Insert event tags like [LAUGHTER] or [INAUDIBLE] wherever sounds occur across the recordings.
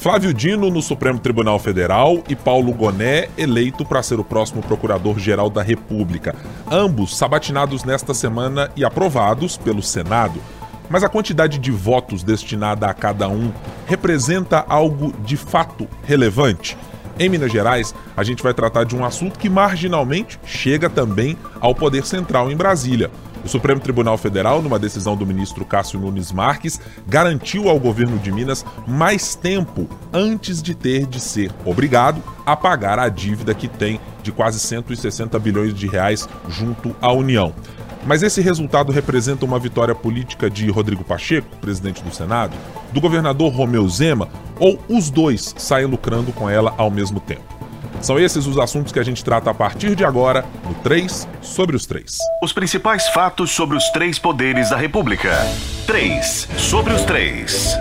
Flávio Dino no Supremo Tribunal Federal e Paulo Goné eleito para ser o próximo Procurador-Geral da República. Ambos sabatinados nesta semana e aprovados pelo Senado. Mas a quantidade de votos destinada a cada um representa algo de fato relevante? Em Minas Gerais, a gente vai tratar de um assunto que marginalmente chega também ao Poder Central em Brasília. O Supremo Tribunal Federal, numa decisão do ministro Cássio Nunes Marques, garantiu ao governo de Minas mais tempo antes de ter de ser obrigado a pagar a dívida que tem de quase 160 bilhões de reais junto à União. Mas esse resultado representa uma vitória política de Rodrigo Pacheco, presidente do Senado, do governador Romeu Zema, ou os dois saem lucrando com ela ao mesmo tempo? São esses os assuntos que a gente trata a partir de agora no 3 sobre os 3. Os principais fatos sobre os três poderes da República. 3 sobre os 3.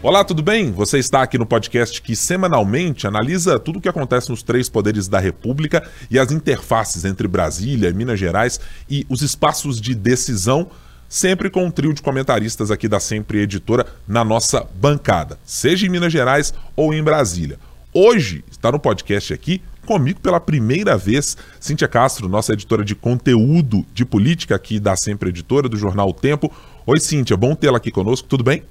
Olá, tudo bem? Você está aqui no podcast que semanalmente analisa tudo o que acontece nos três poderes da República e as interfaces entre Brasília, Minas Gerais e os espaços de decisão sempre com um trio de comentaristas aqui da Sempre Editora na nossa bancada, seja em Minas Gerais ou em Brasília. Hoje está no podcast aqui comigo pela primeira vez Cíntia Castro, nossa editora de conteúdo de política aqui da Sempre Editora do jornal o Tempo. Oi Cíntia, bom tê-la aqui conosco, tudo bem?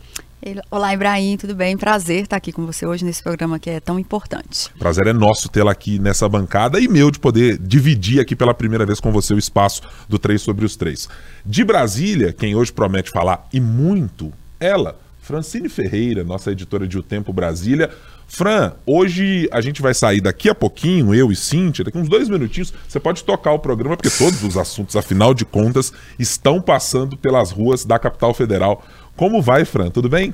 Olá, Ibrahim, tudo bem? Prazer estar aqui com você hoje nesse programa que é tão importante. Prazer é nosso tê-la aqui nessa bancada e meu de poder dividir aqui pela primeira vez com você o espaço do 3 sobre os 3. De Brasília, quem hoje promete falar e muito, ela, Francine Ferreira, nossa editora de O Tempo Brasília. Fran, hoje a gente vai sair daqui a pouquinho, eu e Cíntia, daqui uns dois minutinhos, você pode tocar o programa, porque todos os assuntos, afinal de contas, estão passando pelas ruas da capital federal. Como vai, Fran? Tudo bem?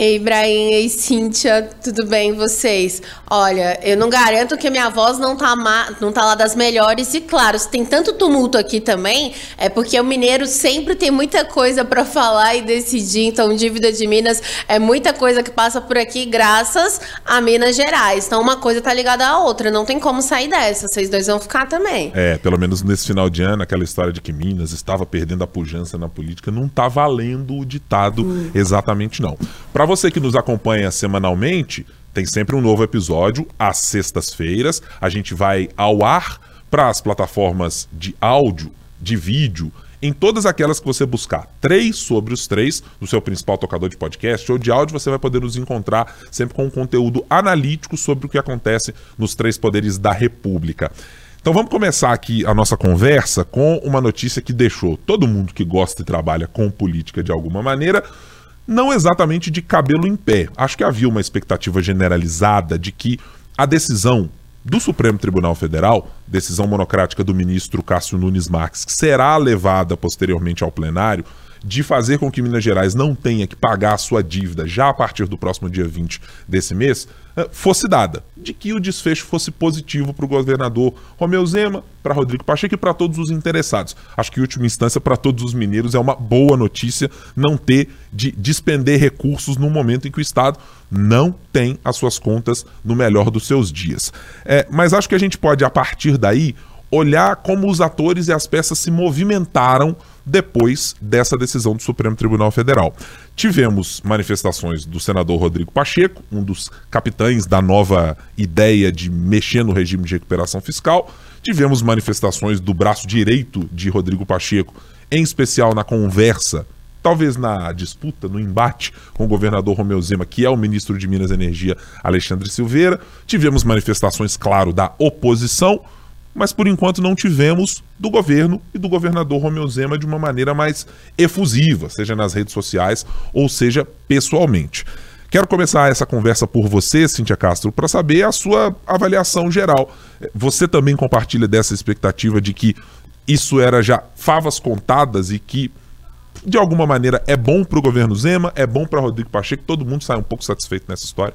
Ei, Ibrahim, ei, Cíntia, tudo bem vocês? Olha, eu não garanto que a minha voz não tá, não tá lá das melhores, e claro, se tem tanto tumulto aqui também, é porque o mineiro sempre tem muita coisa para falar e decidir, então dívida de Minas é muita coisa que passa por aqui graças a Minas Gerais. Então uma coisa tá ligada à outra, não tem como sair dessa, vocês dois vão ficar também. É, pelo menos nesse final de ano, aquela história de que Minas estava perdendo a pujança na política, não tá valendo o ditado hum. exatamente não. Para você que nos acompanha semanalmente, tem sempre um novo episódio às sextas-feiras. A gente vai ao ar para as plataformas de áudio, de vídeo, em todas aquelas que você buscar. Três sobre os três, no seu principal tocador de podcast ou de áudio, você vai poder nos encontrar sempre com um conteúdo analítico sobre o que acontece nos três poderes da República. Então vamos começar aqui a nossa conversa com uma notícia que deixou todo mundo que gosta e trabalha com política de alguma maneira não exatamente de cabelo em pé. Acho que havia uma expectativa generalizada de que a decisão do Supremo Tribunal Federal, decisão monocrática do ministro Cássio Nunes Marques, que será levada posteriormente ao plenário, de fazer com que Minas Gerais não tenha que pagar a sua dívida já a partir do próximo dia 20 desse mês, fosse dada, de que o desfecho fosse positivo para o governador Romeu Zema, para Rodrigo Pacheco e para todos os interessados. Acho que, em última instância, para todos os mineiros é uma boa notícia não ter de despender recursos no momento em que o Estado não tem as suas contas no melhor dos seus dias. É, mas acho que a gente pode, a partir daí, olhar como os atores e as peças se movimentaram depois dessa decisão do Supremo Tribunal Federal. Tivemos manifestações do senador Rodrigo Pacheco, um dos capitães da nova ideia de mexer no regime de recuperação fiscal. Tivemos manifestações do braço direito de Rodrigo Pacheco, em especial na conversa, talvez na disputa, no embate com o governador Romeu Zema, que é o ministro de Minas e Energia, Alexandre Silveira. Tivemos manifestações, claro, da oposição mas por enquanto não tivemos do governo e do governador Romeu Zema de uma maneira mais efusiva, seja nas redes sociais ou seja pessoalmente. Quero começar essa conversa por você, Cíntia Castro, para saber a sua avaliação geral. Você também compartilha dessa expectativa de que isso era já favas contadas e que, de alguma maneira, é bom para o governo Zema, é bom para Rodrigo Pacheco, todo mundo sai um pouco satisfeito nessa história?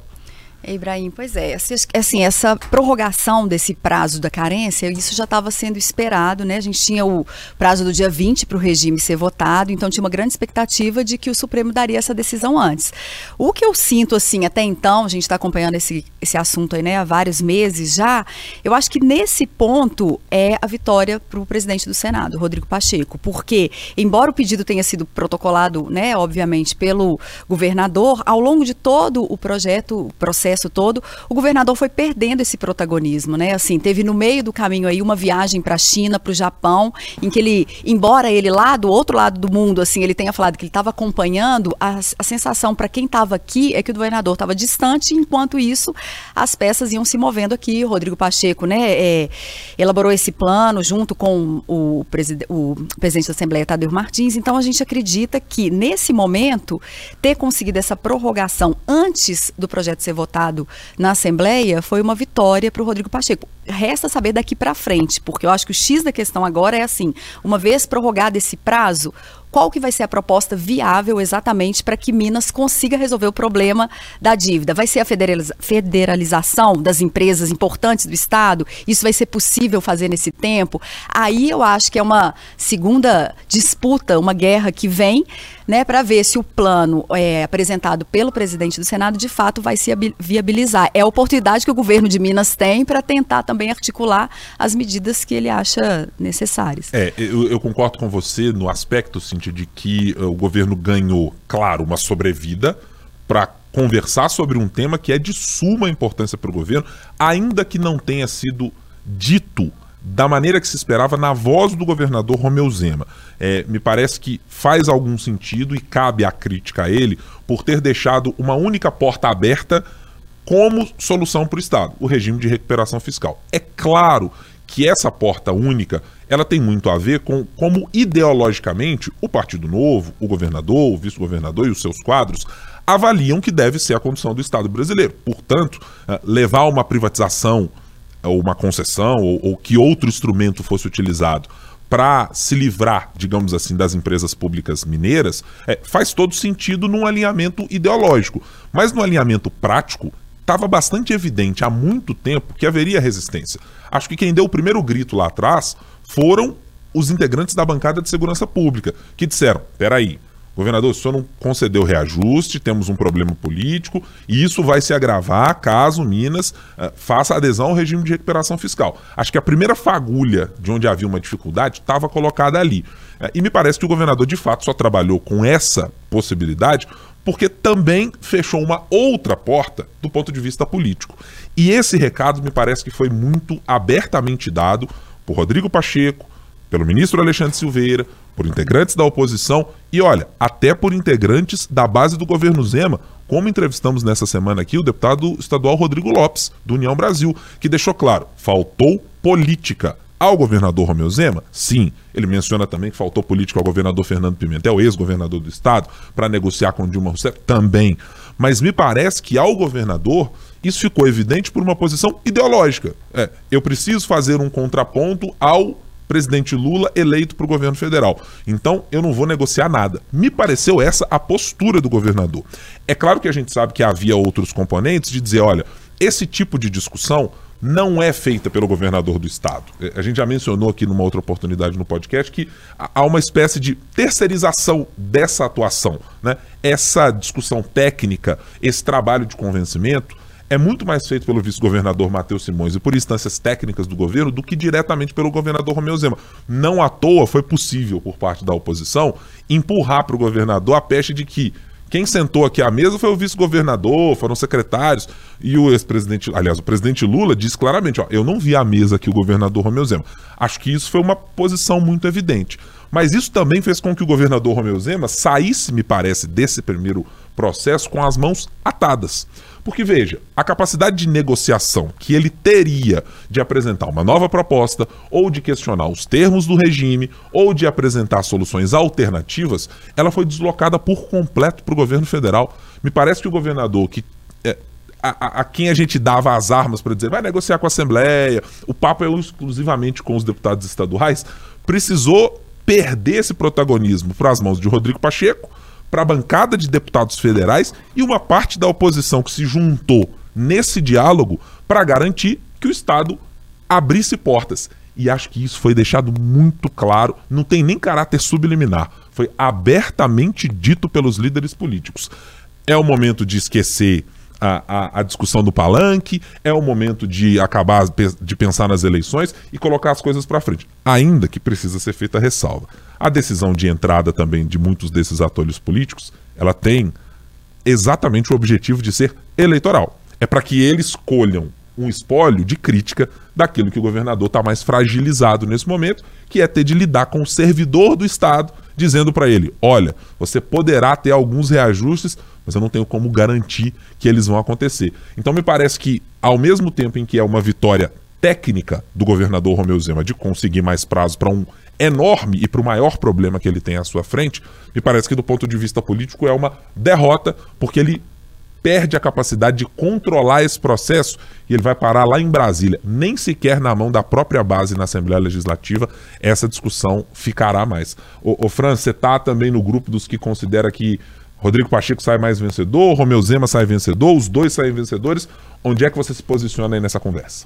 Ibrahim, pois é, assim, essa prorrogação desse prazo da carência, isso já estava sendo esperado, né? A gente tinha o prazo do dia 20 para o regime ser votado, então tinha uma grande expectativa de que o Supremo daria essa decisão antes. O que eu sinto, assim, até então, a gente está acompanhando esse, esse assunto aí, né, há vários meses já, eu acho que nesse ponto é a vitória para o presidente do Senado, Rodrigo Pacheco, porque, embora o pedido tenha sido protocolado, né, obviamente, pelo governador, ao longo de todo o projeto, o processo todo, o governador foi perdendo esse protagonismo, né? Assim, teve no meio do caminho aí uma viagem para a China, para o Japão, em que ele, embora ele lá do outro lado do mundo, assim, ele tenha falado que ele estava acompanhando, a, a sensação para quem estava aqui é que o governador estava distante, enquanto isso as peças iam se movendo aqui. O Rodrigo Pacheco, né, é, elaborou esse plano junto com o, preside o presidente da Assembleia, Tadeu Martins. Então a gente acredita que nesse momento ter conseguido essa prorrogação antes do projeto ser votado na Assembleia foi uma vitória para o Rodrigo Pacheco. Resta saber daqui para frente, porque eu acho que o X da questão agora é assim: uma vez prorrogado esse prazo, qual que vai ser a proposta viável exatamente para que Minas consiga resolver o problema da dívida? Vai ser a federaliza federalização das empresas importantes do Estado? Isso vai ser possível fazer nesse tempo? Aí eu acho que é uma segunda disputa, uma guerra que vem, né, para ver se o plano é, apresentado pelo presidente do Senado de fato vai se viabilizar. É a oportunidade que o governo de Minas tem para tentar também articular as medidas que ele acha necessárias. É, eu, eu concordo com você no aspecto, sim, de que uh, o governo ganhou, claro, uma sobrevida para conversar sobre um tema que é de suma importância para o governo, ainda que não tenha sido dito da maneira que se esperava na voz do governador Romeu Zema. É, me parece que faz algum sentido e cabe a crítica a ele por ter deixado uma única porta aberta como solução para o Estado, o regime de recuperação fiscal. É claro que essa porta única ela tem muito a ver com como ideologicamente o Partido Novo, o governador, o vice-governador e os seus quadros avaliam que deve ser a condição do Estado brasileiro. Portanto, eh, levar uma privatização ou uma concessão ou, ou que outro instrumento fosse utilizado para se livrar, digamos assim, das empresas públicas mineiras, é, faz todo sentido num alinhamento ideológico. Mas no alinhamento prático, estava bastante evidente há muito tempo que haveria resistência. Acho que quem deu o primeiro grito lá atrás foram os integrantes da bancada de segurança pública, que disseram: peraí, governador, o senhor não concedeu reajuste, temos um problema político, e isso vai se agravar caso Minas uh, faça adesão ao regime de recuperação fiscal. Acho que a primeira fagulha de onde havia uma dificuldade estava colocada ali. Uh, e me parece que o governador, de fato, só trabalhou com essa possibilidade porque também fechou uma outra porta do ponto de vista político. E esse recado me parece que foi muito abertamente dado por Rodrigo Pacheco, pelo ministro Alexandre Silveira, por integrantes da oposição e, olha, até por integrantes da base do governo Zema, como entrevistamos nessa semana aqui o deputado estadual Rodrigo Lopes, do União Brasil, que deixou claro: faltou política. Ao governador Romeu Zema? Sim. Ele menciona também que faltou política ao governador Fernando Pimentel, ex-governador do estado, para negociar com Dilma Rousseff? Também. Mas me parece que ao governador isso ficou evidente por uma posição ideológica. É, eu preciso fazer um contraponto ao presidente Lula eleito para o governo federal. Então eu não vou negociar nada. Me pareceu essa a postura do governador. É claro que a gente sabe que havia outros componentes de dizer, olha, esse tipo de discussão não é feita pelo governador do estado. É, a gente já mencionou aqui numa outra oportunidade no podcast que há uma espécie de terceirização dessa atuação. Né? Essa discussão técnica, esse trabalho de convencimento, é muito mais feito pelo vice-governador Matheus Simões e por instâncias técnicas do governo do que diretamente pelo governador Romeu Zema. Não à toa foi possível, por parte da oposição, empurrar para o governador a peste de que quem sentou aqui à mesa foi o vice-governador, foram secretários. E o ex-presidente, aliás, o presidente Lula disse claramente: ó, eu não vi a mesa aqui o governador Romeu Zema. Acho que isso foi uma posição muito evidente. Mas isso também fez com que o governador Romeu Zema saísse, me parece, desse primeiro processo com as mãos atadas. Porque veja, a capacidade de negociação que ele teria de apresentar uma nova proposta, ou de questionar os termos do regime, ou de apresentar soluções alternativas, ela foi deslocada por completo para o governo federal. Me parece que o governador que é, a, a, quem a gente dava as armas para dizer vai negociar com a Assembleia, o papo é exclusivamente com os deputados estaduais, precisou perder esse protagonismo para as mãos de Rodrigo Pacheco para a bancada de deputados federais e uma parte da oposição que se juntou nesse diálogo para garantir que o Estado abrisse portas. E acho que isso foi deixado muito claro, não tem nem caráter subliminar, foi abertamente dito pelos líderes políticos. É o momento de esquecer a, a, a, discussão do palanque, é o momento de acabar de pensar nas eleições e colocar as coisas para frente. Ainda que precisa ser feita ressalva. A decisão de entrada também de muitos desses atores políticos, ela tem exatamente o objetivo de ser eleitoral. É para que eles colham um espólio de crítica daquilo que o governador está mais fragilizado nesse momento, que é ter de lidar com o servidor do Estado, dizendo para ele: olha, você poderá ter alguns reajustes, mas eu não tenho como garantir que eles vão acontecer. Então me parece que, ao mesmo tempo em que é uma vitória técnica do governador Romeu Zema de conseguir mais prazo para um enorme e para o maior problema que ele tem à sua frente, me parece que do ponto de vista político é uma derrota, porque ele perde a capacidade de controlar esse processo e ele vai parar lá em Brasília. Nem sequer na mão da própria base na Assembleia Legislativa essa discussão ficará mais. Ô, ô Fran, você está também no grupo dos que considera que Rodrigo Pacheco sai mais vencedor, Romeu Zema sai vencedor, os dois saem vencedores. Onde é que você se posiciona aí nessa conversa?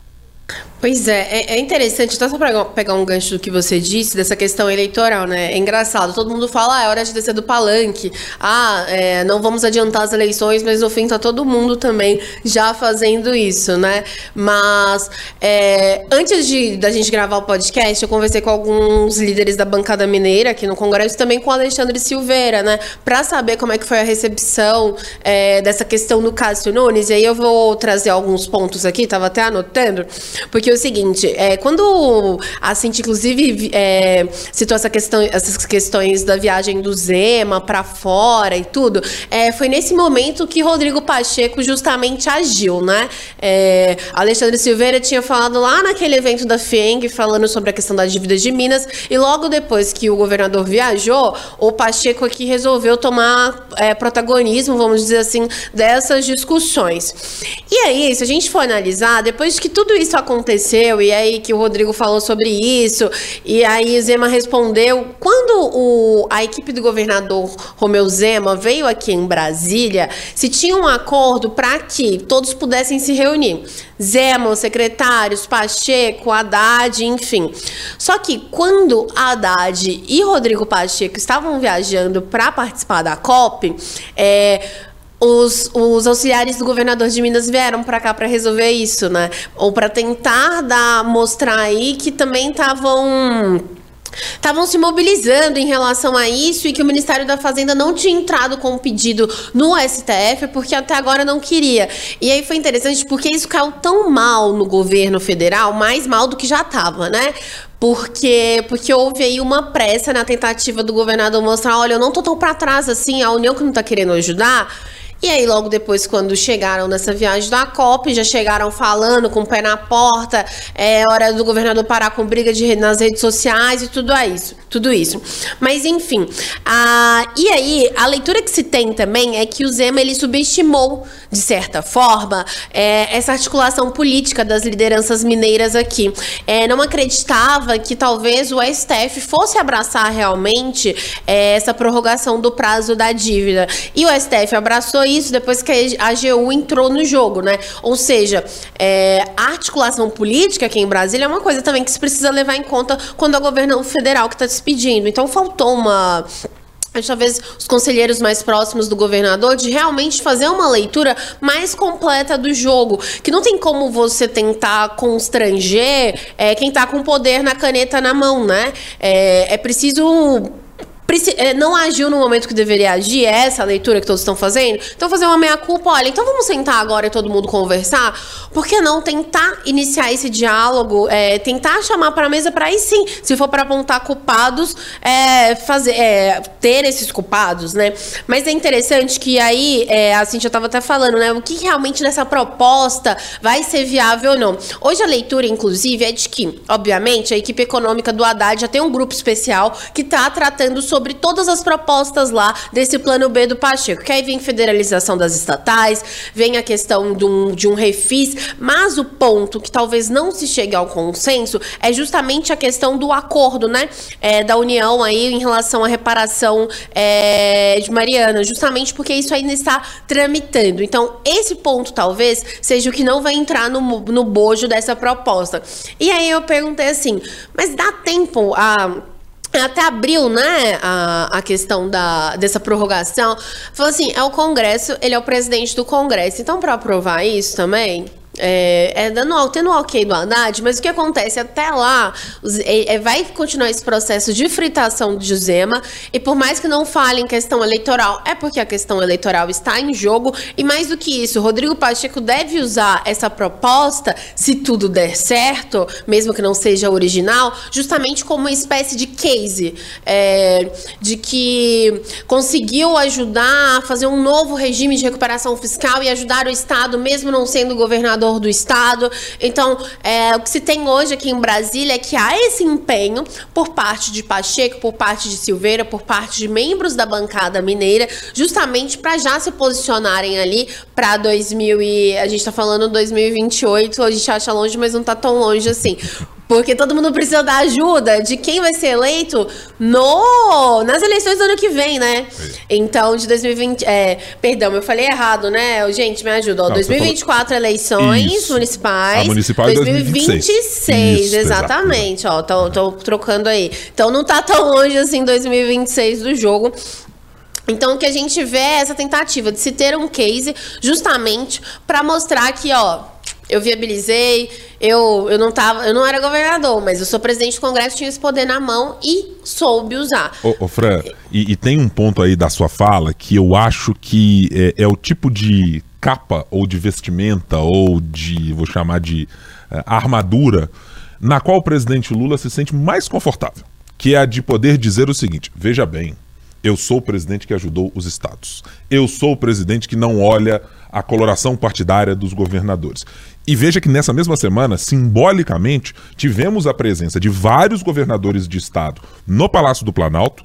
Pois é, é, é interessante, só para pegar um gancho do que você disse, dessa questão eleitoral, né? É engraçado, todo mundo fala, ah, é hora de descer do palanque, ah, é, não vamos adiantar as eleições, mas no fim tá todo mundo também já fazendo isso, né? Mas é, antes de da gente gravar o podcast, eu conversei com alguns líderes da bancada mineira aqui no Congresso, também com o Alexandre Silveira, né? Para saber como é que foi a recepção é, dessa questão do Cássio Nunes, e aí eu vou trazer alguns pontos aqui, tava até anotando, porque é o seguinte, é, quando a Cinti, inclusive, é, citou essa questão, essas questões da viagem do Zema para fora e tudo, é, foi nesse momento que Rodrigo Pacheco justamente agiu, né? É, Alexandre Silveira tinha falado lá naquele evento da FENG, falando sobre a questão da dívida de Minas, e logo depois que o governador viajou, o Pacheco aqui resolveu tomar é, protagonismo, vamos dizer assim, dessas discussões. E aí, se a gente for analisar, depois que tudo isso aconteceu, e aí que o Rodrigo falou sobre isso, e aí Zema respondeu. Quando o, a equipe do governador Romeu Zema veio aqui em Brasília, se tinha um acordo para que todos pudessem se reunir. Zema, os secretários, Pacheco, Haddad, enfim. Só que quando Haddad e Rodrigo Pacheco estavam viajando para participar da COP, é, os, os auxiliares do governador de Minas vieram para cá para resolver isso, né? Ou para tentar dar, mostrar aí que também estavam estavam se mobilizando em relação a isso e que o Ministério da Fazenda não tinha entrado com um pedido no STF porque até agora não queria. E aí foi interessante porque isso caiu tão mal no governo federal, mais mal do que já estava, né? Porque, porque houve aí uma pressa na tentativa do governador mostrar, olha, eu não tô tão para trás assim, a União que não tá querendo ajudar. E aí, logo depois, quando chegaram nessa viagem da COP, já chegaram falando com o pé na porta, é hora do governador parar com briga de, nas redes sociais e tudo isso. Tudo isso. Mas, enfim. A, e aí, a leitura que se tem também é que o Zema ele subestimou, de certa forma, é, essa articulação política das lideranças mineiras aqui. É, não acreditava que talvez o STF fosse abraçar realmente é, essa prorrogação do prazo da dívida. E o STF abraçou isso depois que a AGU entrou no jogo, né? Ou seja, é, a articulação política aqui em Brasília é uma coisa também que se precisa levar em conta quando a governação federal que está despedindo. Então faltou uma talvez os conselheiros mais próximos do governador de realmente fazer uma leitura mais completa do jogo, que não tem como você tentar constranger é, quem está com poder na caneta na mão, né? É, é preciso é, não agiu no momento que deveria agir, é essa a leitura que todos estão fazendo. Então, fazer uma meia-culpa, olha, então vamos sentar agora e todo mundo conversar? Por que não tentar iniciar esse diálogo, é, tentar chamar para a mesa para aí sim, se for para apontar culpados, é, fazer, é, ter esses culpados, né? Mas é interessante que aí, a Cintia estava até falando, né? O que realmente nessa proposta vai ser viável ou não. Hoje a leitura, inclusive, é de que, obviamente, a equipe econômica do Haddad já tem um grupo especial que está tratando sobre sobre todas as propostas lá desse plano B do Pacheco. Que aí vem federalização das estatais, vem a questão de um, de um refis, mas o ponto que talvez não se chegue ao consenso é justamente a questão do acordo, né? É, da União aí em relação à reparação é, de Mariana, justamente porque isso ainda está tramitando. Então, esse ponto talvez seja o que não vai entrar no, no bojo dessa proposta. E aí eu perguntei assim, mas dá tempo a até abril, né, a, a questão da, dessa prorrogação, falou assim, é o Congresso, ele é o presidente do Congresso, então para aprovar isso também, é, é dando, tendo o ok do Haddad, mas o que acontece? Até lá é, é, vai continuar esse processo de fritação de Zema e por mais que não fale em questão eleitoral, é porque a questão eleitoral está em jogo e mais do que isso, Rodrigo Pacheco deve usar essa proposta, se tudo der certo, mesmo que não seja original, justamente como uma espécie de case é, de que conseguiu ajudar a fazer um novo regime de recuperação fiscal e ajudar o Estado, mesmo não sendo governador governador do estado. Então, é, o que se tem hoje aqui em Brasília é que há esse empenho por parte de Pacheco, por parte de Silveira, por parte de membros da bancada mineira, justamente para já se posicionarem ali para 2000 e a gente está falando 2028, a gente acha longe, mas não está tão longe assim. Porque todo mundo precisa da ajuda de quem vai ser eleito no nas eleições do ano que vem, né? Então, de 2020. É, perdão, eu falei errado, né? Gente, me ajuda. Ó, Não, 2024 falou... eleições Isso. municipais. A municipal 2026. 2026 Isso, exatamente. Ó, tô, tô trocando aí. Então não tá tão longe assim 2026 do jogo. Então, o que a gente vê é essa tentativa de se ter um case justamente para mostrar que, ó, eu viabilizei, eu, eu não tava, eu não era governador, mas eu sou presidente do Congresso, tinha esse poder na mão e soube usar. Ô, ô Fran, e, e, tem um ponto aí da sua fala que eu acho que é, é, o tipo de capa ou de vestimenta ou de, vou chamar de é, armadura, na qual o presidente Lula se sente mais confortável, que é a de poder dizer o seguinte: veja bem, eu sou o presidente que ajudou os estados. Eu sou o presidente que não olha a coloração partidária dos governadores. E veja que nessa mesma semana, simbolicamente, tivemos a presença de vários governadores de estado no Palácio do Planalto,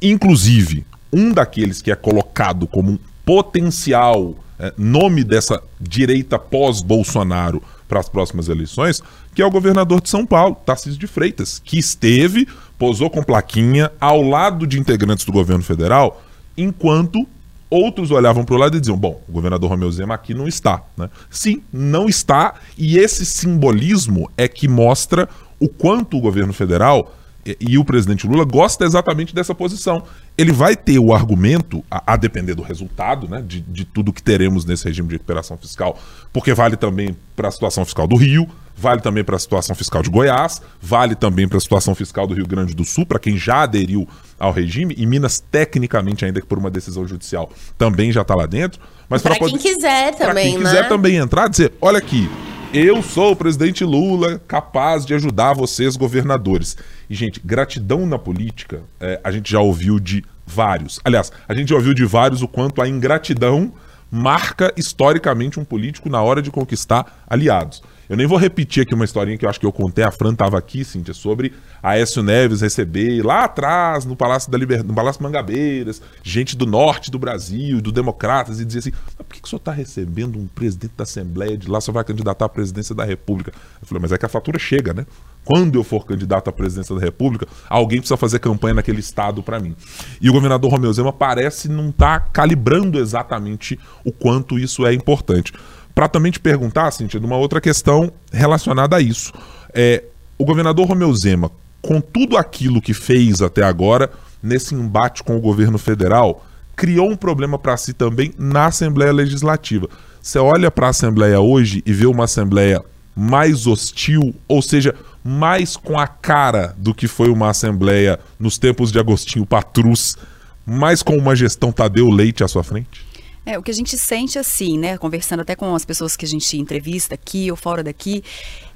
inclusive um daqueles que é colocado como um potencial é, nome dessa direita pós-Bolsonaro para as próximas eleições, que é o governador de São Paulo, Tarcísio de Freitas, que esteve, posou com plaquinha ao lado de integrantes do governo federal, enquanto Outros olhavam para o lado e diziam: bom, o governador Romeu Zema aqui não está. Né? Sim, não está, e esse simbolismo é que mostra o quanto o governo federal e, o presidente Lula gosta exatamente dessa posição. Ele vai ter o argumento, a, a depender do resultado, né, de, de tudo que teremos nesse regime de recuperação fiscal, porque vale também para a situação fiscal do Rio, vale também para a situação fiscal de Goiás, vale também para a situação fiscal do Rio Grande do Sul, para quem já aderiu ao regime, e Minas, tecnicamente, ainda que por uma decisão judicial, também já está lá dentro. Mas para quem quiser também, quem né? quiser também entrar, dizer, olha aqui, eu sou o presidente Lula, capaz de ajudar vocês, governadores. E, gente, gratidão na política, é, a gente já ouviu de vários. Aliás, a gente já ouviu de vários o quanto a ingratidão marca historicamente um político na hora de conquistar aliados. Eu nem vou repetir aqui uma historinha que eu acho que eu contei, a Fran estava aqui, Cíntia, sobre a Aécio Neves receber lá atrás, no Palácio da Liber... no Palácio Mangabeiras, gente do norte do Brasil, do Democratas, e dizer assim: mas por que, que o senhor está recebendo um presidente da Assembleia de lá, só vai candidatar à presidência da República? Eu falei, mas é que a fatura chega, né? Quando eu for candidato à presidência da República, alguém precisa fazer campanha naquele estado para mim. E o governador Romeu Zema parece não estar tá calibrando exatamente o quanto isso é importante para também te perguntar, Cintia, de uma outra questão relacionada a isso. É, o governador Romeu Zema, com tudo aquilo que fez até agora, nesse embate com o governo federal, criou um problema para si também na Assembleia Legislativa. Você olha para a Assembleia hoje e vê uma Assembleia mais hostil, ou seja, mais com a cara do que foi uma Assembleia nos tempos de Agostinho Patrus, mais com uma gestão Tadeu Leite à sua frente? É, o que a gente sente assim, né, conversando até com as pessoas que a gente entrevista aqui ou fora daqui,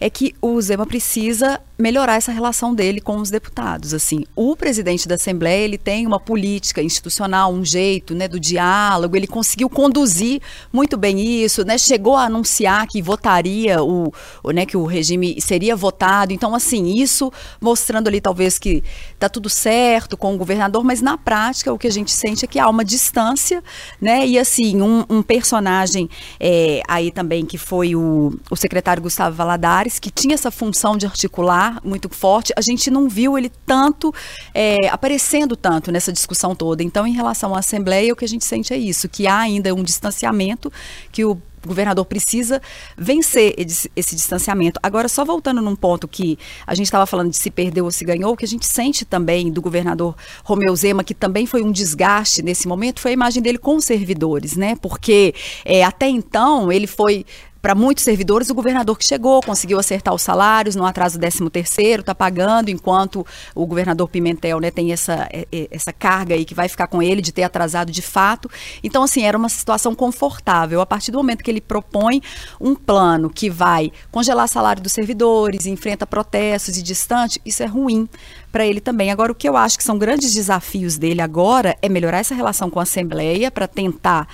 é que o Zema precisa melhorar essa relação dele com os deputados. Assim, o presidente da Assembleia ele tem uma política institucional, um jeito, né, do diálogo. Ele conseguiu conduzir muito bem isso, né? Chegou a anunciar que votaria o, o né, que o regime seria votado. Então, assim, isso mostrando ali talvez que está tudo certo com o governador, mas na prática o que a gente sente é que há uma distância, né? E assim, um, um personagem é, aí também que foi o, o secretário Gustavo Valadares, que tinha essa função de articular muito forte, a gente não viu ele tanto é, aparecendo tanto nessa discussão toda. Então, em relação à Assembleia, o que a gente sente é isso, que há ainda um distanciamento que o o governador precisa vencer esse distanciamento. Agora, só voltando num ponto que a gente estava falando de se perdeu ou se ganhou, o que a gente sente também do governador Romeu Zema, que também foi um desgaste nesse momento, foi a imagem dele com os servidores, né? Porque é, até então ele foi para muitos servidores, o governador que chegou conseguiu acertar os salários, no atraso 13 terceiro, está pagando, enquanto o governador Pimentel né, tem essa, é, é, essa carga aí que vai ficar com ele de ter atrasado de fato. Então, assim, era uma situação confortável. A partir do momento que ele propõe um plano que vai congelar salário dos servidores, enfrenta protestos e distante, isso é ruim para ele também. Agora, o que eu acho que são grandes desafios dele agora é melhorar essa relação com a Assembleia para tentar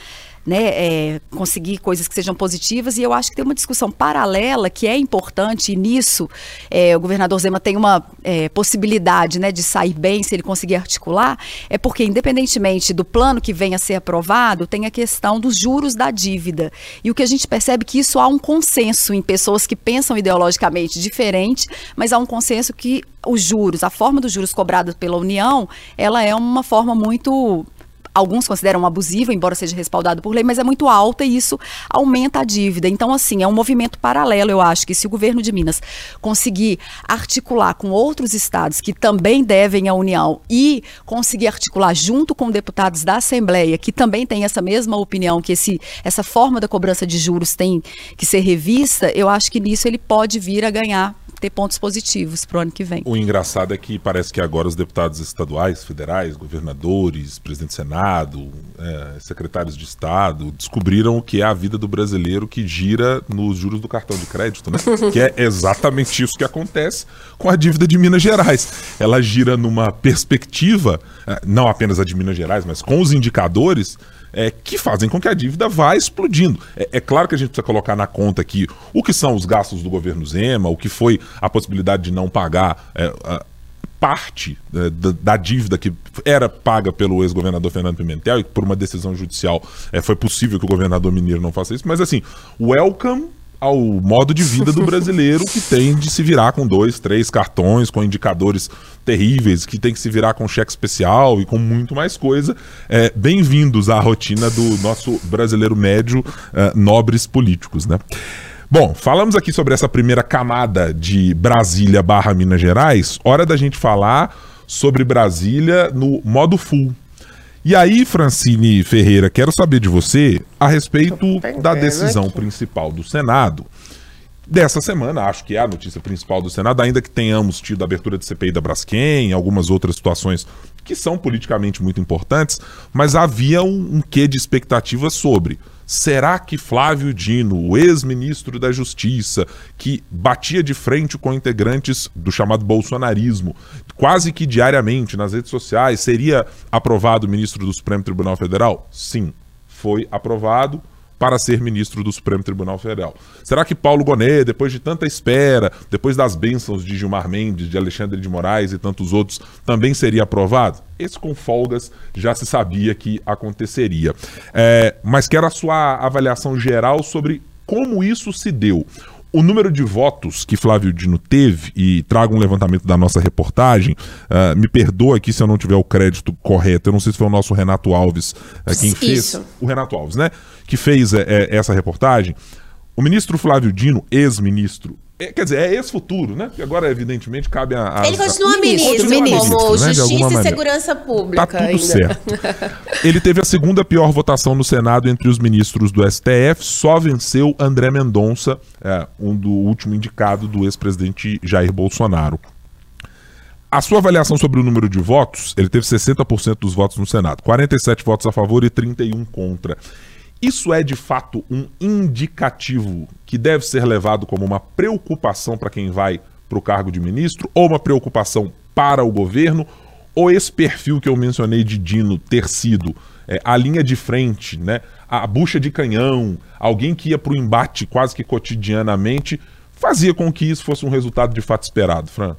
né, é, conseguir coisas que sejam positivas. E eu acho que tem uma discussão paralela que é importante, e nisso é, o governador Zema tem uma é, possibilidade né, de sair bem se ele conseguir articular, é porque, independentemente do plano que venha a ser aprovado, tem a questão dos juros da dívida. E o que a gente percebe é que isso há um consenso em pessoas que pensam ideologicamente diferente, mas há um consenso que os juros, a forma dos juros cobrados pela União, ela é uma forma muito alguns consideram abusiva, embora seja respaldado por lei, mas é muito alta e isso aumenta a dívida. Então, assim, é um movimento paralelo, eu acho, que se o governo de Minas conseguir articular com outros estados que também devem à União e conseguir articular junto com deputados da Assembleia, que também têm essa mesma opinião, que esse, essa forma da cobrança de juros tem que ser revista, eu acho que nisso ele pode vir a ganhar ter pontos positivos para o ano que vem. O engraçado é que parece que agora os deputados estaduais, federais, governadores, presidente do Senado, é, secretários de Estado, descobriram o que é a vida do brasileiro que gira nos juros do cartão de crédito, né? [LAUGHS] que é exatamente isso que acontece com a dívida de Minas Gerais. Ela gira numa perspectiva, é, não apenas a de Minas Gerais, mas com os indicadores é, que fazem com que a dívida vá explodindo. É, é, claro que a gente precisa colocar na conta aqui o que são os gastos do governo Zema, o que foi a possibilidade de não pagar. É, a, parte é, da, da, dívida que era paga pelo ex-governador Fernando Pimentel e por uma decisão judicial é, foi possível que o governador mineiro não faça isso, mas assim, welcome ao modo de vida do brasileiro que tem de se virar com dois, três cartões, com indicadores terríveis, que tem que se virar com cheque especial e com muito mais coisa. É, Bem-vindos à rotina do nosso brasileiro médio, é, nobres políticos, né? Bom, falamos aqui sobre essa primeira camada de Brasília barra Minas Gerais. Hora da gente falar sobre Brasília no modo full, e aí, Francine Ferreira, quero saber de você a respeito da decisão aqui. principal do Senado. Dessa semana, acho que é a notícia principal do Senado, ainda que tenhamos tido a abertura de CPI da Braskem, algumas outras situações que são politicamente muito importantes, mas havia um, um quê de expectativa sobre Será que Flávio Dino, o ex-ministro da Justiça, que batia de frente com integrantes do chamado bolsonarismo, quase que diariamente nas redes sociais, seria aprovado ministro do Supremo Tribunal Federal? Sim, foi aprovado para ser ministro do Supremo Tribunal Federal. Será que Paulo Gonet, depois de tanta espera, depois das bênçãos de Gilmar Mendes, de Alexandre de Moraes e tantos outros, também seria aprovado? Esse com folgas já se sabia que aconteceria. É, mas quero a sua avaliação geral sobre como isso se deu. O número de votos que Flávio Dino teve, e trago um levantamento da nossa reportagem, uh, me perdoa aqui se eu não tiver o crédito correto, eu não sei se foi o nosso Renato Alves uh, quem Isso. fez. O Renato Alves, né? Que fez uh, essa reportagem. O ministro Flávio Dino, ex-ministro, é, quer dizer, é ex-futuro, né? Porque agora, evidentemente, cabe a. a ele continua a, ministro, ministro, como né? Justiça e Segurança Pública. Tá tudo ainda. certo. [LAUGHS] ele teve a segunda pior votação no Senado entre os ministros do STF, só venceu André Mendonça, é, um do último indicado do ex-presidente Jair Bolsonaro. A sua avaliação sobre o número de votos, ele teve 60% dos votos no Senado, 47 votos a favor e 31 contra. Isso é de fato um indicativo que deve ser levado como uma preocupação para quem vai para o cargo de ministro ou uma preocupação para o governo? Ou esse perfil que eu mencionei de Dino ter sido é, a linha de frente, né, a bucha de canhão, alguém que ia para o embate quase que cotidianamente, fazia com que isso fosse um resultado de fato esperado, Fran?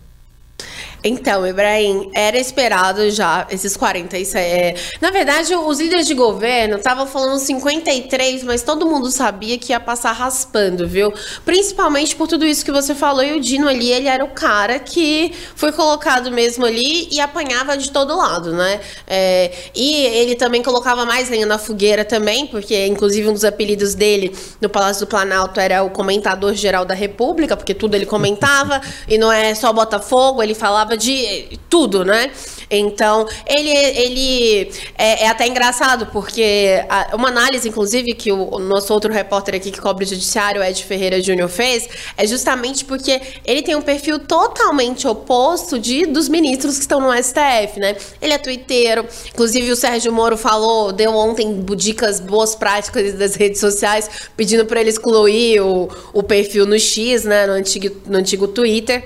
Então, Ibrahim, era esperado já esses 47. É... Na verdade, os líderes de governo estavam falando 53, mas todo mundo sabia que ia passar raspando, viu? Principalmente por tudo isso que você falou. E o Dino ali, ele era o cara que foi colocado mesmo ali e apanhava de todo lado, né? É... E ele também colocava mais lenha na fogueira também, porque inclusive um dos apelidos dele no Palácio do Planalto era o comentador geral da República, porque tudo ele comentava, e não é só Botafogo, ele falava falava de tudo, né? Então, ele, ele é, é até engraçado, porque a, uma análise, inclusive, que o, o, nosso outro repórter aqui que cobre o judiciário, Ed Ferreira Júnior, fez, é justamente porque ele tem um perfil totalmente oposto de dos ministros que estão no STF, né? Ele é twitteiro, inclusive o Sérgio Moro falou, deu ontem dicas boas práticas das redes sociais, pedindo para ele excluir o, o perfil no X, né? No antigo, no antigo Twitter.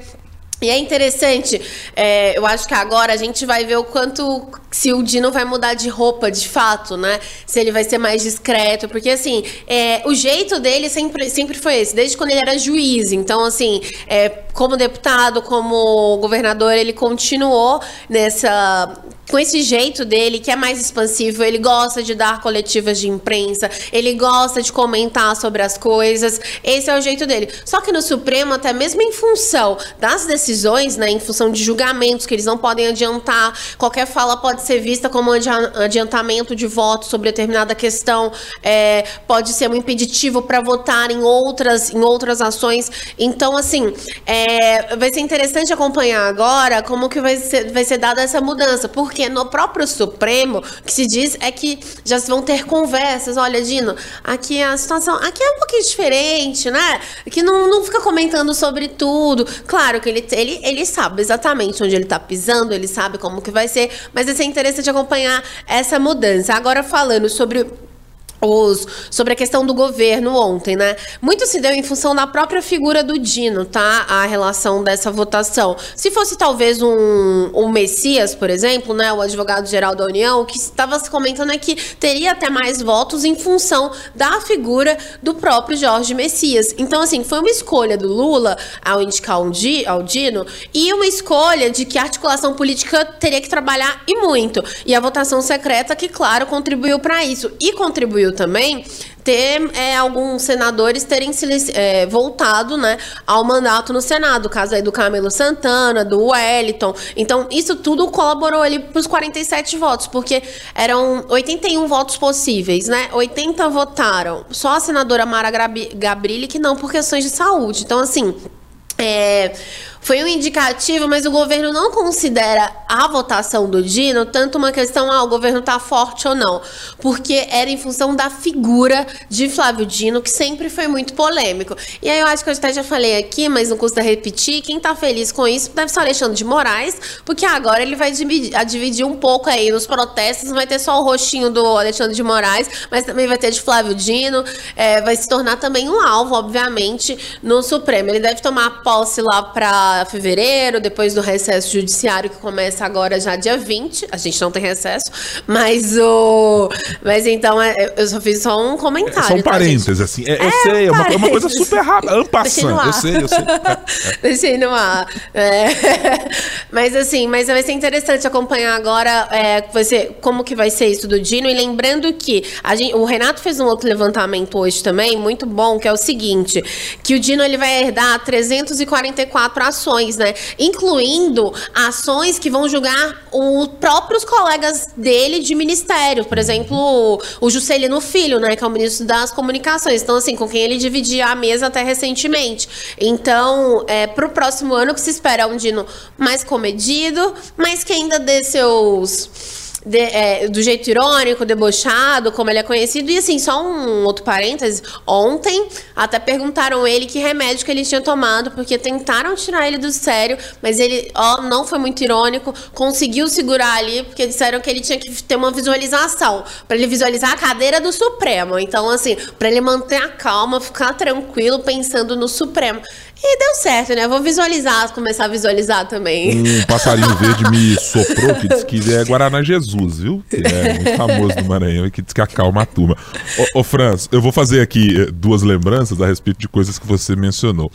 E é interessante, é, eu acho que agora a gente vai ver o quanto se o Dino vai mudar de roupa de fato, né? Se ele vai ser mais discreto, porque assim, é, o jeito dele sempre, sempre foi esse, desde quando ele era juiz. Então, assim, é, como deputado, como governador, ele continuou nessa com esse jeito dele, que é mais expansivo, ele gosta de dar coletivas de imprensa, ele gosta de comentar sobre as coisas. Esse é o jeito dele. Só que no Supremo, até mesmo em função das decisões, né, em função de julgamentos que eles não podem adiantar, qualquer fala pode ser vista como adiantamento de voto sobre determinada questão, é, pode ser um impeditivo para votar em outras, em outras ações. Então, assim, é, vai ser interessante acompanhar agora como que vai ser, vai ser dada essa mudança. Por porque no próprio Supremo, o que se diz é que já vão ter conversas. Olha, Dino, aqui a situação aqui é um pouquinho diferente, né? Que não, não fica comentando sobre tudo. Claro que ele, ele, ele sabe exatamente onde ele tá pisando, ele sabe como que vai ser, mas vai interessante acompanhar essa mudança. Agora falando sobre os, sobre a questão do governo ontem, né? Muito se deu em função da própria figura do Dino, tá? A relação dessa votação. Se fosse talvez um, um Messias, por exemplo, né? O advogado-geral da União, o que estava se comentando é que teria até mais votos em função da figura do próprio Jorge Messias. Então, assim, foi uma escolha do Lula ao indicar um Di, ao Dino e uma escolha de que a articulação política teria que trabalhar e muito. E a votação secreta, que, claro, contribuiu para isso. E contribuiu também ter é, alguns senadores terem se, é, voltado né, ao mandato no Senado, o caso aí do Camilo Santana, do Wellington. Então, isso tudo colaborou ali para os 47 votos, porque eram 81 votos possíveis, né? 80 votaram. Só a senadora Mara Gabrilli que não por questões de saúde. Então, assim. É, foi um indicativo, mas o governo não considera a votação do Dino tanto uma questão, ah, o governo tá forte ou não. Porque era em função da figura de Flávio Dino, que sempre foi muito polêmico. E aí eu acho que eu até já falei aqui, mas não custa repetir, quem tá feliz com isso deve ser o Alexandre de Moraes, porque agora ele vai dividir, dividir um pouco aí nos protestos, não vai ter só o rostinho do Alexandre de Moraes, mas também vai ter de Flávio Dino, é, vai se tornar também um alvo, obviamente, no Supremo. Ele deve tomar posse lá para fevereiro, depois do recesso judiciário que começa agora já dia 20. A gente não tem recesso, mas o. Mas então, é, eu só fiz só um comentário. São tá, parênteses, tá, assim. É, eu é, sei, é uma, é uma, coisa super rápida. Ampassando. Eu sei, eu sei. [LAUGHS] Deixei no ar. É. [LAUGHS] Mas assim, mas vai ser interessante acompanhar agora é, vai ser, como que vai ser isso do Dino. E lembrando que a gente, o Renato fez um outro levantamento hoje também, muito bom, que é o seguinte: que o Dino ele vai herdar 344 ações ações, né? Incluindo ações que vão julgar os próprios colegas dele de ministério. Por exemplo, o Juscelino Filho, né? Que é o ministro das comunicações. Então, assim, com quem ele dividia a mesa até recentemente. Então, é, pro próximo ano, que se espera um Dino mais comedido, mas que ainda dê seus de- é, do jeito irônico, debochado, como ele é conhecido. E assim, só um outro parêntese. Ontem, até perguntaram ele que remédio que ele tinha tomado, porque tentaram tirar ele do sério, mas ele, ó, não foi muito irônico, conseguiu segurar ali, porque disseram que ele tinha que ter uma visualização, pra ele visualizar a cadeira do Supremo. Então, assim, pra ele manter a calma, ficar tranquilo, pensando no Supremo. E deu certo, né? Vou visualizar, começar a visualizar também. Um [LAUGHS] passarinho verde me soprou que diz que é Guaraná Jesus, viu? Que é muito [LAUGHS] famoso do Maranhão e que diz que acalma a turma. Ô, ô Franz, eu vou fazer aqui eh, duas lembranças a respeito de coisas que você mencionou.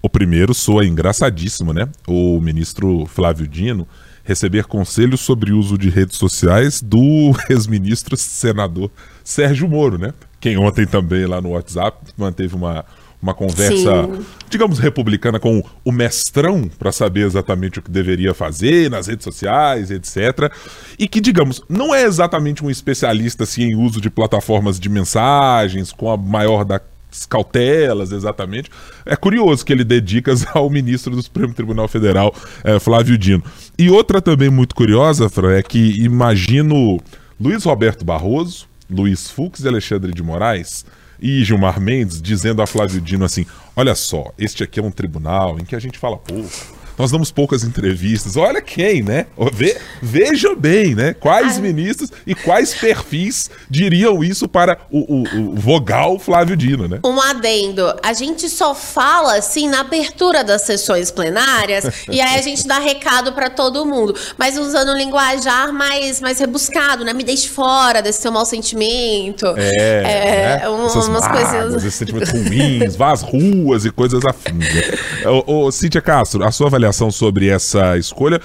O primeiro soa engraçadíssimo, né? O ministro Flávio Dino receber conselhos sobre o uso de redes sociais do [LAUGHS] ex-ministro senador Sérgio Moro, né? Quem ontem também lá no WhatsApp manteve uma, uma conversa, Sim. digamos, republicana com o mestrão para saber exatamente o que deveria fazer nas redes sociais, etc. E que, digamos, não é exatamente um especialista assim, em uso de plataformas de mensagens, com a maior das cautelas, exatamente. É curioso que ele dê dicas [LAUGHS] ao ministro do Supremo Tribunal Federal, eh, Flávio Dino. E outra também muito curiosa, Fran, é que imagino Luiz Roberto Barroso, Luiz Fux e Alexandre de Moraes e Gilmar Mendes dizendo a Flávio Dino assim: olha só, este aqui é um tribunal em que a gente fala pouco. Nós damos poucas entrevistas. Olha quem, né? Ve, veja bem, né? Quais ministros e quais perfis diriam isso para o, o- o vogal Flávio Dino, né? Um adendo. A gente só fala assim na abertura das sessões plenárias e aí a gente dá recado pra todo mundo, mas usando um linguajar mais, mais rebuscado, né? Me deixe fora desse seu mau sentimento. É, né? um- Essas umas mágoas, coisas. esses sentimentos ruins, vá às ruas e coisas afins. né? Ô, ô, Cíntia Castro, a sua avaliação sobre essa escolha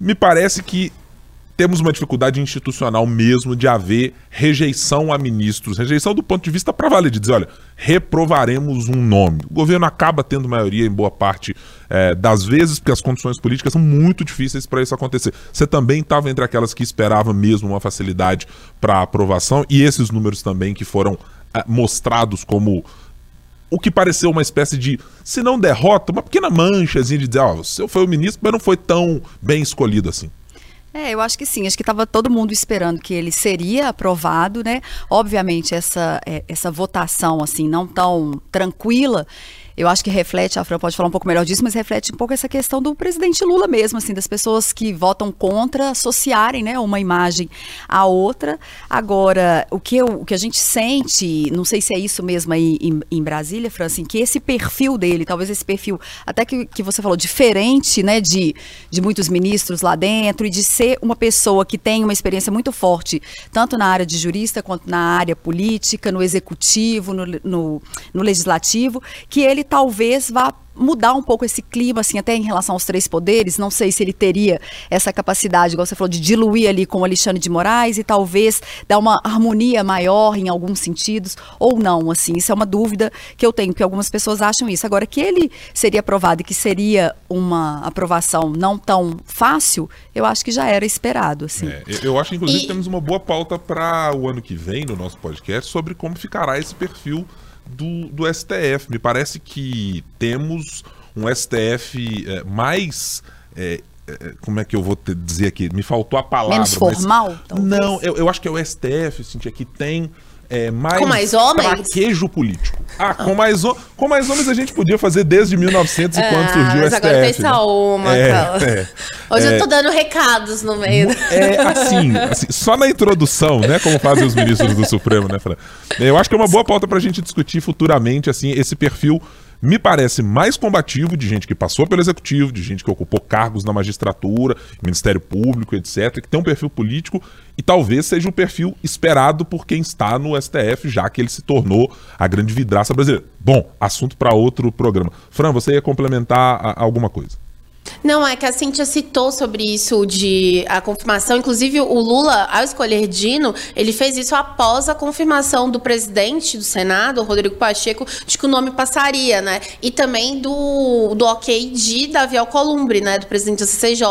me parece que temos uma dificuldade institucional mesmo de haver rejeição a ministros, rejeição do ponto de vista para valer, de dizer, olha, reprovaremos um nome. O governo acaba tendo maioria em boa parte eh, das vezes, porque as condições políticas são muito difíceis para isso acontecer. Você também estava entre aquelas que esperavam mesmo uma facilidade para aprovação, e esses números também que foram eh, mostrados como o que pareceu uma espécie de, se não derrota, uma pequena manchazinha de dizer, ó, o seu foi o ministro, mas não foi tão bem escolhido assim. É, eu acho que sim. Acho que estava todo mundo esperando que ele seria aprovado, né? Obviamente, essa, é, essa votação, assim, não tão tranquila, eu acho que reflete, a Fran pode falar um pouco melhor disso, mas reflete um pouco essa questão do presidente Lula mesmo, assim, das pessoas que votam contra associarem, né, uma imagem à outra. Agora, o que, eu, o que a gente sente, não sei se é isso mesmo aí em, em Brasília, Fran, assim, que esse perfil dele, talvez esse perfil, até que, que você falou, diferente, né, de, de muitos ministros lá dentro e de ser uma pessoa que tem uma experiência muito forte, tanto na área de jurista quanto na área política, no executivo, no, no, no legislativo, que ele talvez vá mudar um pouco esse clima, assim, até em relação aos três poderes. Não sei se ele teria essa capacidade, igual você falou, de diluir ali com o Alexandre de Moraes e talvez dar uma harmonia maior em alguns sentidos, ou não, assim. Isso é uma dúvida que eu tenho, porque algumas pessoas acham isso. Agora, que ele seria aprovado e que seria uma aprovação não tão fácil, eu acho que já era esperado, assim. É, eu- acho que, inclusive, E- temos uma boa pauta para o ano que vem no nosso podcast sobre como ficará esse perfil do, do STF. Me parece que temos um STF é, mais. é, é, como é que eu vou te dizer aqui? Me faltou a palavra. Menos mas- formal, talvez? Não, eu, eu acho que é o STF, Cintia, que tem. É, mais Com mais homens? traquejo político. Ah, com mais, com mais homens a gente podia fazer desde 1900 e quando Ah, surgiu o mas STF. agora fez né? só uma, É, é. Hoje É. eu tô dando recados no meio. É assim, assim, só na introdução, né? Como fazem os ministros do Supremo, né, Fran? Eu acho que é uma boa pauta pra gente discutir futuramente, assim, esse perfil me parece mais combativo de gente que passou pelo executivo, de gente que ocupou cargos na magistratura, Ministério Público, etc., que tem um perfil político e talvez seja o perfil esperado por quem está no STF, já que ele se tornou a grande vidraça brasileira. Bom, assunto para outro programa. Fran, você ia complementar alguma coisa? Não, é que a Cintia citou sobre isso de a confirmação. Inclusive, o Lula, ao escolher Dino, ele fez isso após a confirmação do presidente do Senado, Rodrigo Pacheco, de que o nome passaria, né? E também do, do ok de Davi Alcolumbre, né? Do presidente da CCJ.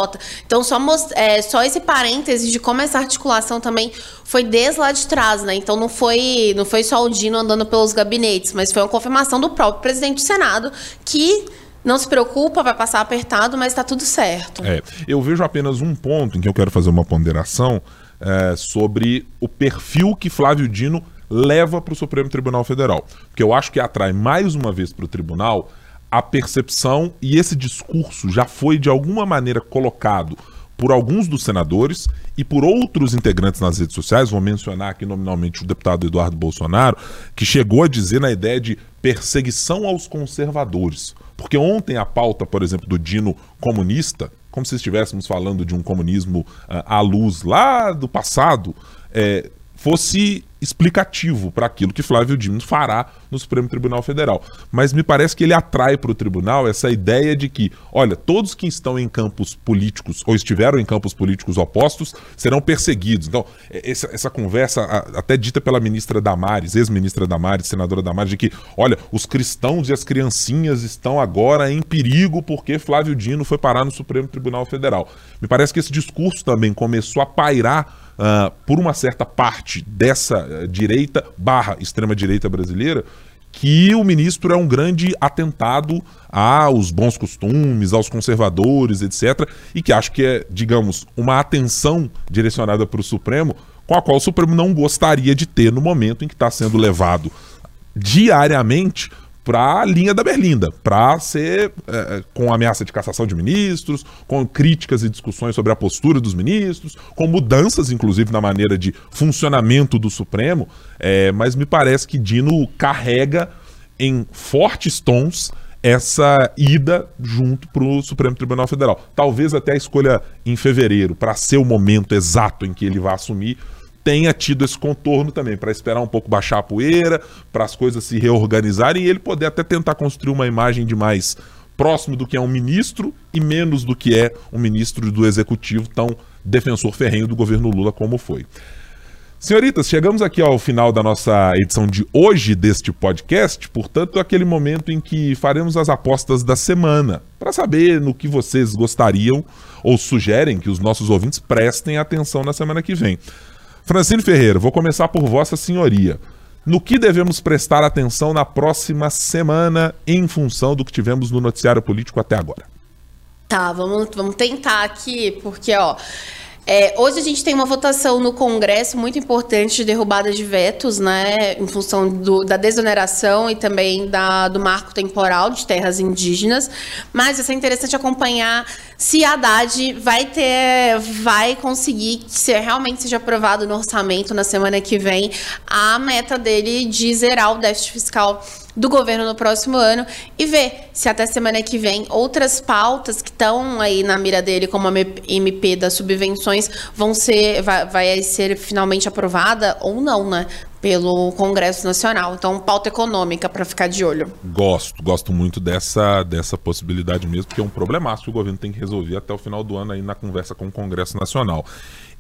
Então, só, é, só esse parêntese de como essa articulação também foi desde lá de trás, né? Então não foi, não foi só o Dino andando pelos gabinetes, mas foi uma confirmação do próprio presidente do Senado que não se preocupa, vai passar apertado, mas tá tudo certo. É, eu vejo apenas um ponto em que eu quero fazer uma ponderação é, sobre o perfil que Flávio Dino leva para o Supremo Tribunal Federal. Porque eu acho que atrai mais uma vez para o tribunal a percepção e esse discurso já foi de alguma maneira colocado por alguns dos senadores e por outros integrantes nas redes sociais, vou mencionar aqui nominalmente o deputado Eduardo Bolsonaro, que chegou a dizer na ideia de perseguição aos conservadores. Porque ontem a pauta, por exemplo, do Dino comunista, como se estivéssemos falando de um comunismo uh, à luz lá do passado, é, fosse explicativo para aquilo que Flávio Dino fará no Supremo Tribunal Federal. Mas me parece que ele atrai para o tribunal essa ideia de que, olha, todos que estão em campos políticos ou estiveram em campos políticos opostos serão perseguidos. Então, essa, essa conversa, até dita pela ministra Damares, ex-ministra Damares, senadora Damares, de que, olha, os cristãos e as criancinhas estão agora em perigo porque Flávio Dino foi parar no Supremo Tribunal Federal. Me parece que esse discurso também começou a pairar uh, por uma certa parte dessa uh, direita barra extrema-direita brasileira que o ministro é um grande atentado aos bons costumes, aos conservadores, etc. E que acho que é, digamos, uma atenção direcionada para o Supremo com a qual o Supremo não gostaria de ter no momento em que está sendo levado diariamente para a linha da Berlinda, para ser é, com ameaça de cassação de ministros, com críticas e discussões sobre a postura dos ministros, com mudanças, inclusive, na maneira de funcionamento do Supremo. É, mas me parece que Dino carrega em fortes tons essa ida junto para o Supremo Tribunal Federal. Talvez até a escolha em fevereiro, para ser o momento exato em que ele vai assumir, tenha tido esse contorno também, para esperar um pouco baixar a poeira, para as coisas se reorganizarem e ele poder até tentar construir uma imagem de mais próximo do que é um ministro e menos do que é um ministro do executivo tão defensor ferrenho do governo Lula como foi. Senhoritas, chegamos aqui ao final da nossa edição de hoje deste podcast, portanto, aquele momento em que faremos as apostas da semana, para saber no que vocês gostariam ou sugerem que os nossos ouvintes prestem atenção na semana que vem. Francine Ferreira, vou começar por Vossa Senhoria. No que devemos prestar atenção na próxima semana em função do que tivemos no noticiário político até agora? Tá, vamos, vamos tentar aqui, porque, ó. É, hoje a gente tem uma votação no Congresso muito importante de derrubada de vetos, né, em função do, da desoneração e também da, do marco temporal de terras indígenas. Mas vai ser interessante acompanhar se a Haddad vai ter, vai conseguir que realmente seja aprovado no orçamento na semana que vem a meta dele de zerar o déficit fiscal do governo no próximo ano e ver se até semana que vem outras pautas que estão aí na mira dele, como a MP das subvenções, vão ser, vai, vai ser finalmente aprovada ou não, né? Pelo Congresso Nacional. Então, pauta econômica para ficar de olho. Gosto, gosto muito dessa, dessa possibilidade mesmo, porque é um problemaço que o governo tem que resolver até o final do ano aí na conversa com o Congresso Nacional.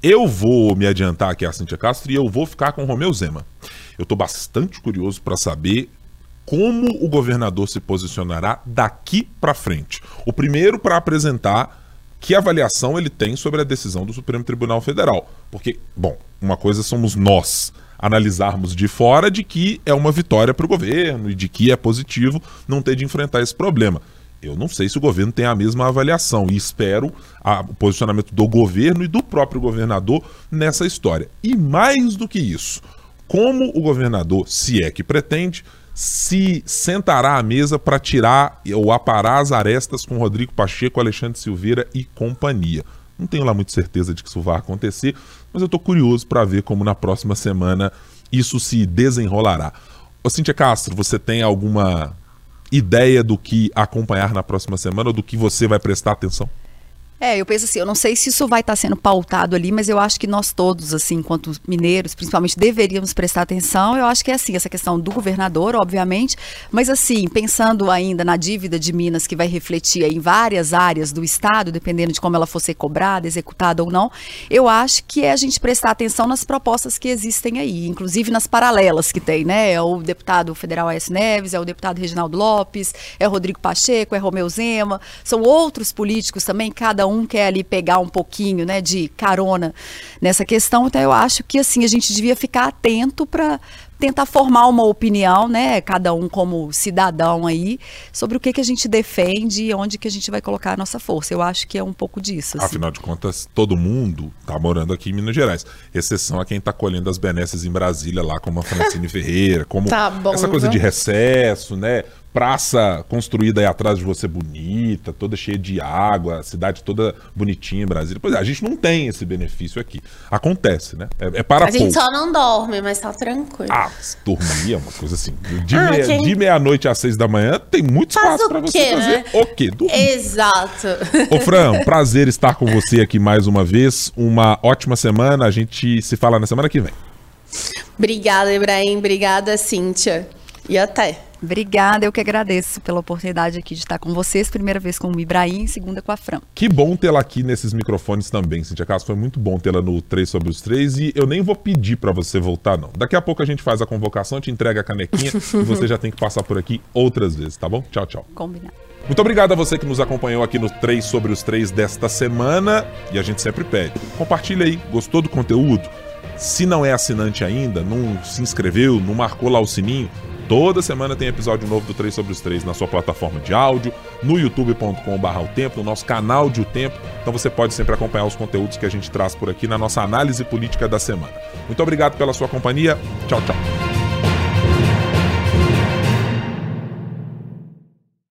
Eu vou me adiantar aqui a Cintia Castro e eu vou ficar com o Romeu Zema. Eu estou bastante curioso para saber como o governador se posicionará daqui para frente. O primeiro para apresentar que avaliação ele tem sobre a decisão do Supremo Tribunal Federal. Porque, bom, uma coisa somos nós analisarmos de fora de que é uma vitória para o governo e de que é positivo não ter de enfrentar esse problema. Eu não sei se o governo tem a mesma avaliação e espero a, o posicionamento do governo e do próprio governador nessa história. E mais do que isso, como o governador, se é que pretende, se sentará à mesa para tirar ou aparar as arestas com Rodrigo Pacheco, Alexandre Silveira e companhia. Não tenho lá muita certeza de que isso vai acontecer, mas eu estou curioso para ver como na próxima semana isso se desenrolará. Ô Cíntia Castro, você tem alguma ideia do que acompanhar na próxima semana ou do que você vai prestar atenção? É, eu penso assim, eu não sei se isso vai estar sendo pautado ali, mas eu acho que nós todos, assim, enquanto mineiros, principalmente, deveríamos prestar atenção. Eu acho que é assim, essa questão do governador, obviamente, mas assim, pensando ainda na dívida de Minas que vai refletir em várias áreas do Estado, dependendo de como ela for ser cobrada, executada ou não, eu acho que é a gente prestar atenção nas propostas que existem aí, inclusive nas paralelas que tem, né? É o deputado federal A.S. Neves, é o deputado Reginaldo Lopes, é o Rodrigo Pacheco, é Romeu Zema, são outros políticos também, cada um quer ali pegar um pouquinho, né, de carona nessa questão. Então eu acho que assim a gente devia ficar atento para tentar formar uma opinião, né, cada um como cidadão aí, sobre o que, que a gente defende e onde que a gente vai colocar a nossa força. Eu acho que é um pouco disso. Assim. Afinal de contas, todo mundo está morando aqui em Minas Gerais, exceção a quem está colhendo as benesses em Brasília lá, como a Francine [LAUGHS] Ferreira, como tá bom, essa coisa de recesso, né? Praça construída aí atrás de você bonita, toda cheia de água, cidade toda bonitinha em Brasília. Pois é, a gente não tem esse benefício aqui. Acontece, né? É, é para A pouco. gente só não dorme, mas tá tranquilo. Ah, dormir é uma coisa assim. De, ah, meia, quem... de meia-noite às seis da manhã tem muito espaço para você fazer né? o quê? Dormir. Exato. Ô, Fran, prazer estar com você aqui mais uma vez. Uma ótima semana. A gente se fala na semana que vem. Obrigada, Ibrahim. Obrigada, Cíntia. E até. Obrigada, eu que agradeço pela oportunidade aqui de estar com vocês. Primeira vez com o Ibrahim, segunda com a Fran. Que bom tê-la aqui nesses microfones também, Cintia Castro. Foi muito bom tê-la no 3 sobre os 3 e eu nem vou pedir para você voltar, não. Daqui a pouco a gente faz a convocação, te entrega a canequinha [LAUGHS] e você já tem que passar por aqui outras vezes, tá bom? Tchau, tchau. Combinado. Muito obrigado a você que nos acompanhou aqui no 3 sobre os 3 desta semana. E a gente sempre pede. Compartilha aí. Gostou do conteúdo? Se não é assinante ainda, não se inscreveu, não marcou lá o sininho, Toda semana tem episódio novo do 3 sobre os 3 na sua plataforma de áudio, no youtube.com.br o tempo, no nosso canal de O Tempo. Então você pode sempre acompanhar os conteúdos que a gente traz por aqui na nossa análise política da semana. Muito obrigado pela sua companhia. Tchau, tchau.